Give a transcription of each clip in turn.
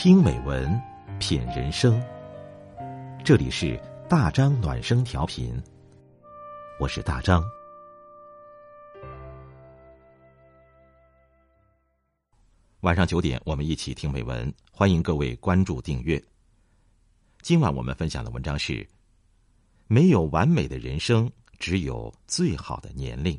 听美文，品人生。这里是大张暖声调频，我是大张。晚上九点，我们一起听美文，欢迎各位关注订阅。今晚我们分享的文章是：没有完美的人生，只有最好的年龄。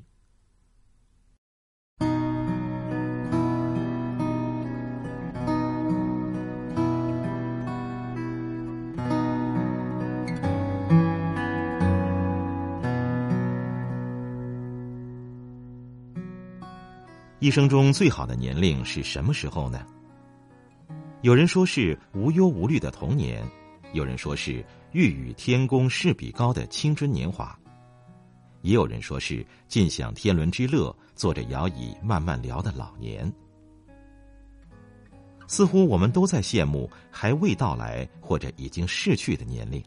一生中最好的年龄是什么时候呢？有人说是无忧无虑的童年，有人说是欲与天公试比高的青春年华，也有人说是尽享天伦之乐、坐着摇椅慢慢聊的老年。似乎我们都在羡慕还未到来或者已经逝去的年龄。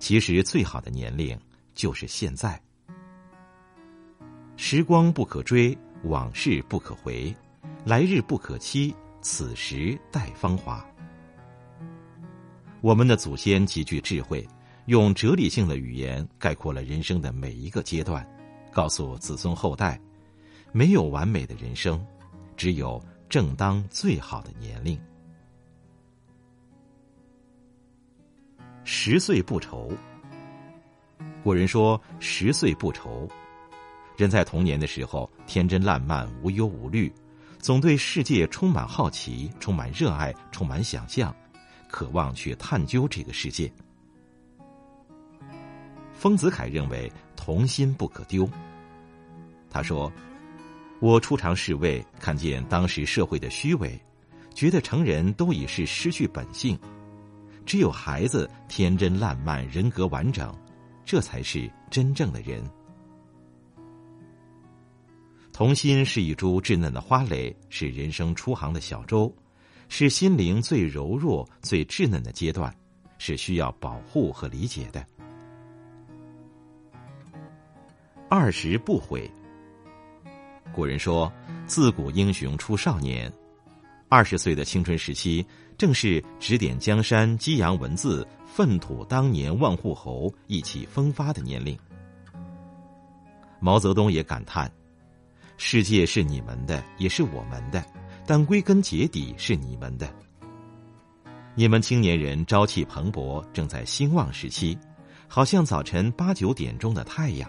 其实，最好的年龄就是现在。时光不可追，往事不可回，来日不可期，此时待芳华。我们的祖先极具智慧，用哲理性的语言概括了人生的每一个阶段，告诉子孙后代：没有完美的人生，只有正当最好的年龄。十岁不愁。古人说：“十岁不愁。”人在童年的时候天真烂漫、无忧无虑，总对世界充满好奇、充满热爱、充满想象，渴望去探究这个世界。丰子恺认为童心不可丢。他说：“我初尝侍卫，看见当时社会的虚伪，觉得成人都已是失去本性，只有孩子天真烂漫、人格完整，这才是真正的人。”童心是一株稚嫩的花蕾，是人生初航的小舟，是心灵最柔弱、最稚嫩的阶段，是需要保护和理解的。二十不悔。古人说：“自古英雄出少年。”二十岁的青春时期，正是指点江山、激扬文字、粪土当年万户侯、意气风发的年龄。毛泽东也感叹。世界是你们的，也是我们的，但归根结底是你们的。你们青年人朝气蓬勃，正在兴旺时期，好像早晨八九点钟的太阳。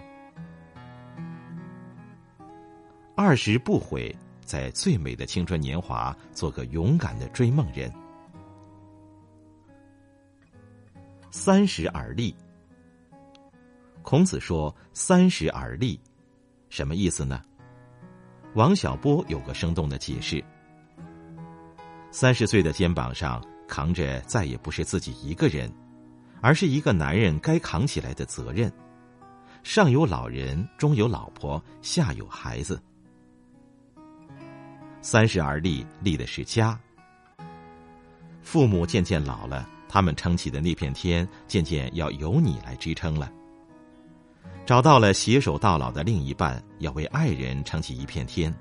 二十不悔，在最美的青春年华，做个勇敢的追梦人。三十而立。孔子说：“三十而立，什么意思呢？”王小波有个生动的解释：三十岁的肩膀上扛着再也不是自己一个人，而是一个男人该扛起来的责任。上有老人，中有老婆，下有孩子。三十而立，立的是家。父母渐渐老了，他们撑起的那片天，渐渐要由你来支撑了。找到了携手到老的另一半，要为爱人撑起一片天。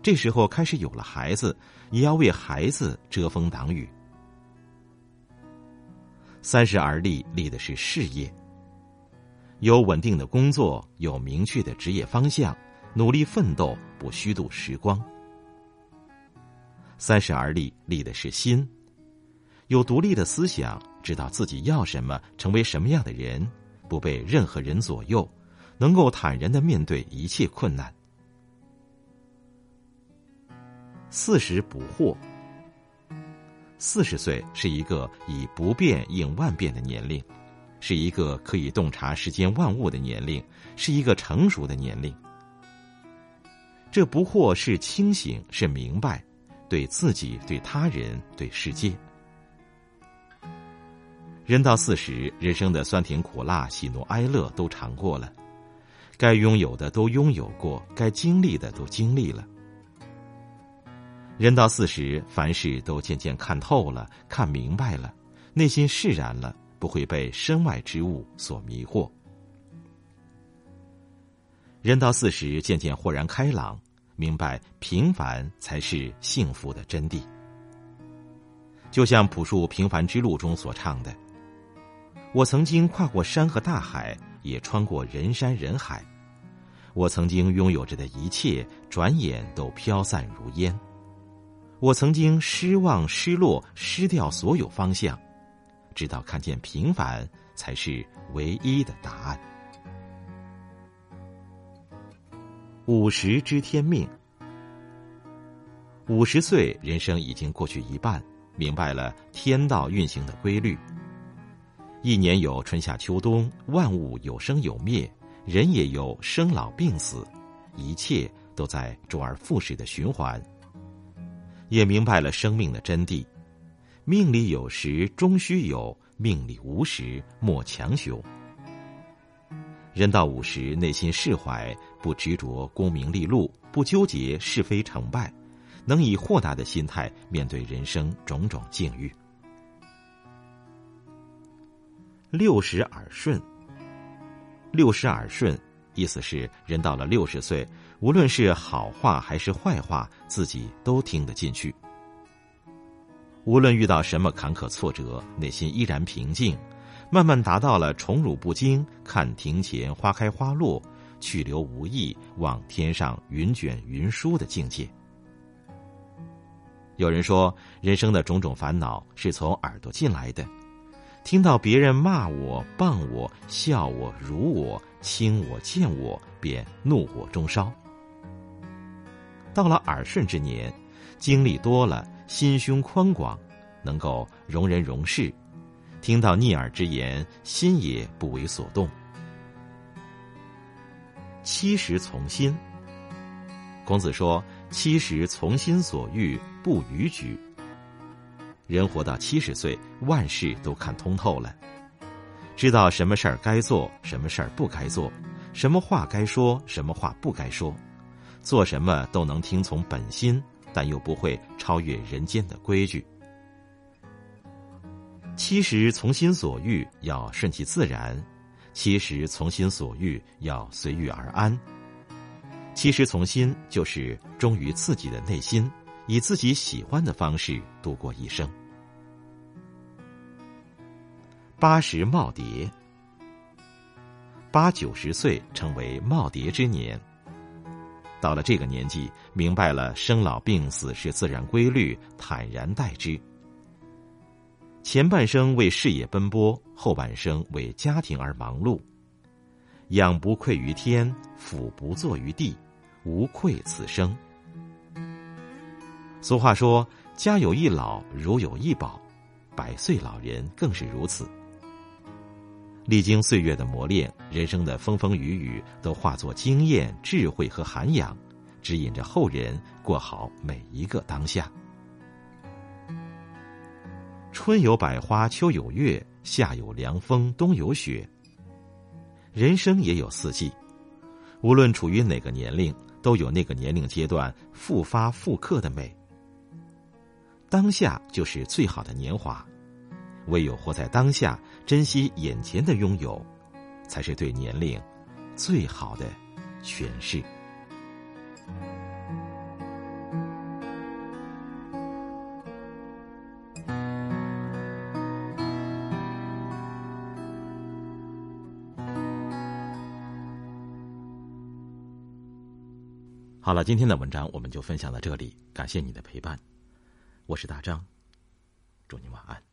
这时候开始有了孩子，也要为孩子遮风挡雨。三十而立，立的是事业。有稳定的工作，有明确的职业方向，努力奋斗，不虚度时光。三十而立，立的是心。有独立的思想，知道自己要什么，成为什么样的人。不被任何人左右，能够坦然的面对一切困难。四十不惑。四十岁是一个以不变应万变的年龄，是一个可以洞察世间万物的年龄，是一个成熟的年龄。这不惑是清醒，是明白，对自己、对他人、对世界。人到四十，人生的酸甜苦辣、喜怒哀乐都尝过了，该拥有的都拥有过，该经历的都经历了。人到四十，凡事都渐渐看透了、看明白了，内心释然了，不会被身外之物所迷惑。人到四十，渐渐豁然开朗，明白平凡才是幸福的真谛。就像朴树《平凡之路》中所唱的：“我曾经跨过山和大海，也穿过人山人海。我曾经拥有着的一切，转眼都飘散如烟。我曾经失望、失落、失掉所有方向，直到看见平凡才是唯一的答案。”五十知天命，五十岁，人生已经过去一半。明白了天道运行的规律，一年有春夏秋冬，万物有生有灭，人也有生老病死，一切都在周而复始的循环。也明白了生命的真谛，命里有时终须有，命里无时莫强求。人到五十，内心释怀，不执着功名利禄，不纠结是非成败。能以豁达的心态面对人生种种境遇。六十耳顺，六十耳顺，意思是人到了六十岁，无论是好话还是坏话，自己都听得进去。无论遇到什么坎坷挫折，内心依然平静，慢慢达到了宠辱不惊，看庭前花开花落，去留无意，望天上云卷云舒的境界。有人说，人生的种种烦恼是从耳朵进来的，听到别人骂我、谤我、笑我、辱我、轻我、贱我，便怒火中烧。到了耳顺之年，经历多了，心胸宽广，能够容人容事，听到逆耳之言，心也不为所动。七十从心，孔子说。七十从心所欲不逾矩。人活到七十岁，万事都看通透了，知道什么事儿该做，什么事儿不该做，什么话该说，什么话不该说，做什么都能听从本心，但又不会超越人间的规矩。七十从心所欲要顺其自然，七十从心所欲要随遇而安。其实从心就是忠于自己的内心，以自己喜欢的方式度过一生。八十耄耋，八九十岁成为耄耋之年。到了这个年纪，明白了生老病死是自然规律，坦然待之。前半生为事业奔波，后半生为家庭而忙碌。仰不愧于天，俯不怍于地。无愧此生。俗话说：“家有一老，如有一宝。”百岁老人更是如此。历经岁月的磨练，人生的风风雨雨都化作经验、智慧和涵养，指引着后人过好每一个当下。春有百花，秋有月，夏有凉风，冬有雪。人生也有四季，无论处于哪个年龄。都有那个年龄阶段复发复刻的美。当下就是最好的年华，唯有活在当下，珍惜眼前的拥有，才是对年龄最好的诠释。好了，今天的文章我们就分享到这里，感谢你的陪伴，我是大张，祝您晚安。